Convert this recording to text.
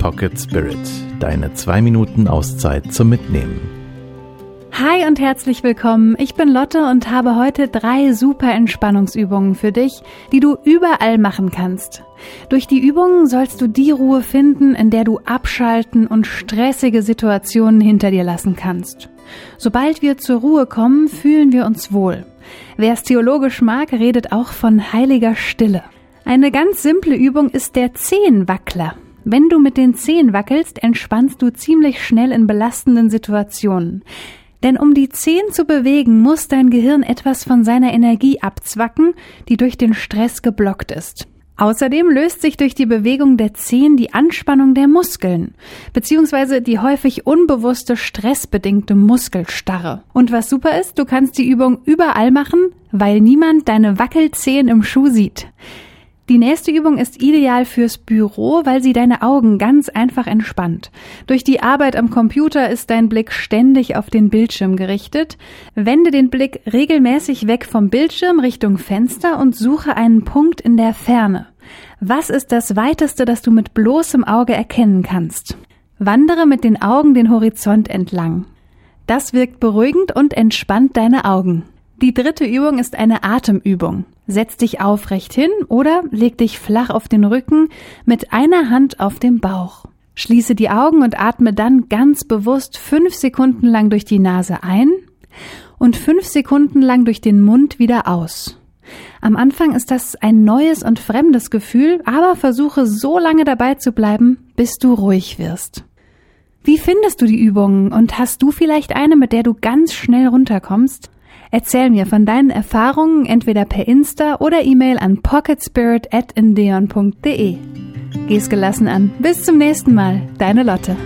Pocket Spirit. Deine zwei Minuten Auszeit zum Mitnehmen. Hi und herzlich willkommen. Ich bin Lotte und habe heute drei super Entspannungsübungen für dich, die du überall machen kannst. Durch die Übungen sollst du die Ruhe finden, in der du abschalten und stressige Situationen hinter dir lassen kannst. Sobald wir zur Ruhe kommen, fühlen wir uns wohl. Wer es theologisch mag, redet auch von heiliger Stille. Eine ganz simple Übung ist der Zehenwackler. Wenn du mit den Zehen wackelst, entspannst du ziemlich schnell in belastenden Situationen. Denn um die Zehen zu bewegen, muss dein Gehirn etwas von seiner Energie abzwacken, die durch den Stress geblockt ist. Außerdem löst sich durch die Bewegung der Zehen die Anspannung der Muskeln, beziehungsweise die häufig unbewusste stressbedingte Muskelstarre. Und was super ist, du kannst die Übung überall machen, weil niemand deine Wackelzehen im Schuh sieht. Die nächste Übung ist ideal fürs Büro, weil sie deine Augen ganz einfach entspannt. Durch die Arbeit am Computer ist dein Blick ständig auf den Bildschirm gerichtet. Wende den Blick regelmäßig weg vom Bildschirm Richtung Fenster und suche einen Punkt in der Ferne. Was ist das weiteste, das du mit bloßem Auge erkennen kannst? Wandere mit den Augen den Horizont entlang. Das wirkt beruhigend und entspannt deine Augen. Die dritte Übung ist eine Atemübung. Setz dich aufrecht hin oder leg dich flach auf den Rücken mit einer Hand auf dem Bauch. Schließe die Augen und atme dann ganz bewusst fünf Sekunden lang durch die Nase ein und fünf Sekunden lang durch den Mund wieder aus. Am Anfang ist das ein neues und fremdes Gefühl, aber versuche so lange dabei zu bleiben, bis du ruhig wirst. Wie findest du die Übungen und hast du vielleicht eine, mit der du ganz schnell runterkommst? Erzähl mir von deinen Erfahrungen entweder per Insta oder E-Mail an pocketspirit@indeon.de. Geh's gelassen an. Bis zum nächsten Mal. Deine Lotte.